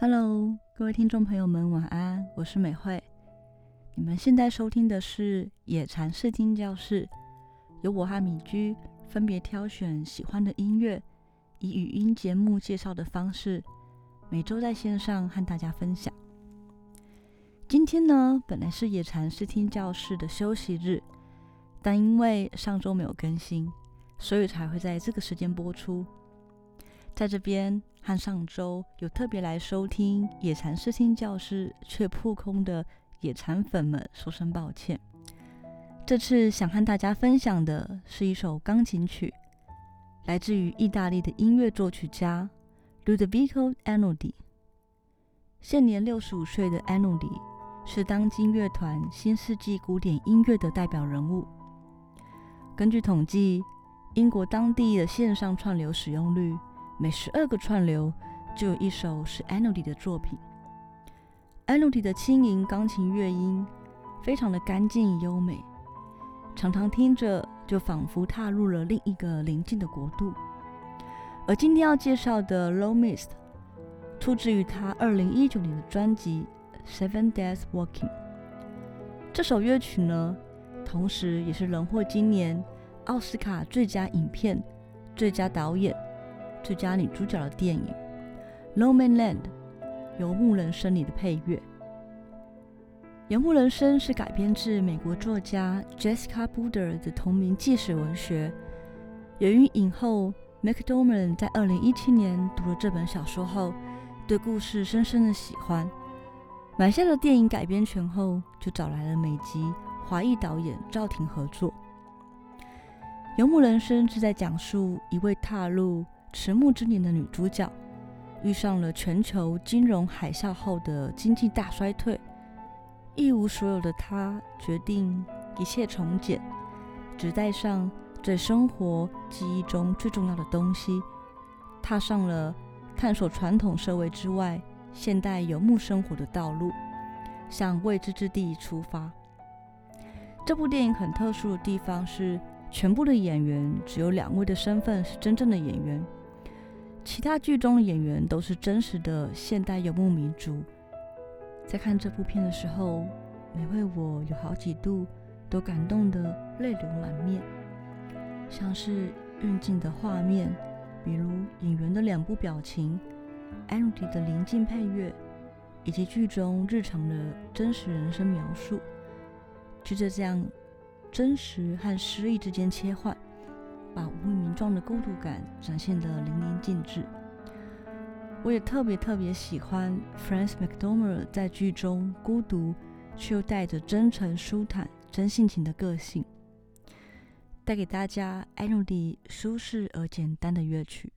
Hello，各位听众朋友们，晚安，我是美惠。你们现在收听的是野禅视听教室，由我和米居分别挑选喜欢的音乐，以语音节目介绍的方式，每周在线上和大家分享。今天呢，本来是野禅视听教室的休息日，但因为上周没有更新，所以才会在这个时间播出。在这边和上周有特别来收听野禅视听教室却扑空的野禅粉们说声抱歉。这次想和大家分享的是一首钢琴曲，来自于意大利的音乐作曲家 Ludovico a n o d i。现年六十五岁的 a n o d i 是当今乐团新世纪古典音乐的代表人物。根据统计，英国当地的线上串流使用率。每十二个串流就有一首是 a n o d y 的作品。a n o d y 的轻盈钢琴乐音非常的干净优美，常常听着就仿佛踏入了另一个宁静的国度。而今天要介绍的《Low Mist》出自于他二零一九年的专辑《Seven Days Walking》。这首乐曲呢，同时也是荣获今年奥斯卡最佳影片、最佳导演。最佳女主角的电影《No Man Land》游牧人生里的配乐。游牧人生是改编自美国作家 Jessica Buder 的同名纪实文学。由于影后 McDormand 在二零一七年读了这本小说后，对故事深深的喜欢，买下了电影改编权后，就找来了美籍华裔导演赵婷合作。游牧人生是在讲述一位踏入迟暮之年的女主角遇上了全球金融海啸后的经济大衰退，一无所有的她决定一切从简，只带上在生活记忆中最重要的东西，踏上了探索传统社会之外现代游牧生活的道路，向未知之地出发。这部电影很特殊的地方是，全部的演员只有两位的身份是真正的演员。其他剧中的演员都是真实的现代游牧民族。在看这部片的时候，每位我有好几度都感动得泪流满面。像是运镜的画面，比如演员的两部表情，安迪的临近配乐，以及剧中日常的真实人生描述，就这样真实和诗意之间切换。把无名状的孤独感展现的淋漓尽致。我也特别特别喜欢 frans McDormand 在剧中孤独却又带着真诚舒坦真性情的个性带给大家 lndy 舒适而简单的乐曲。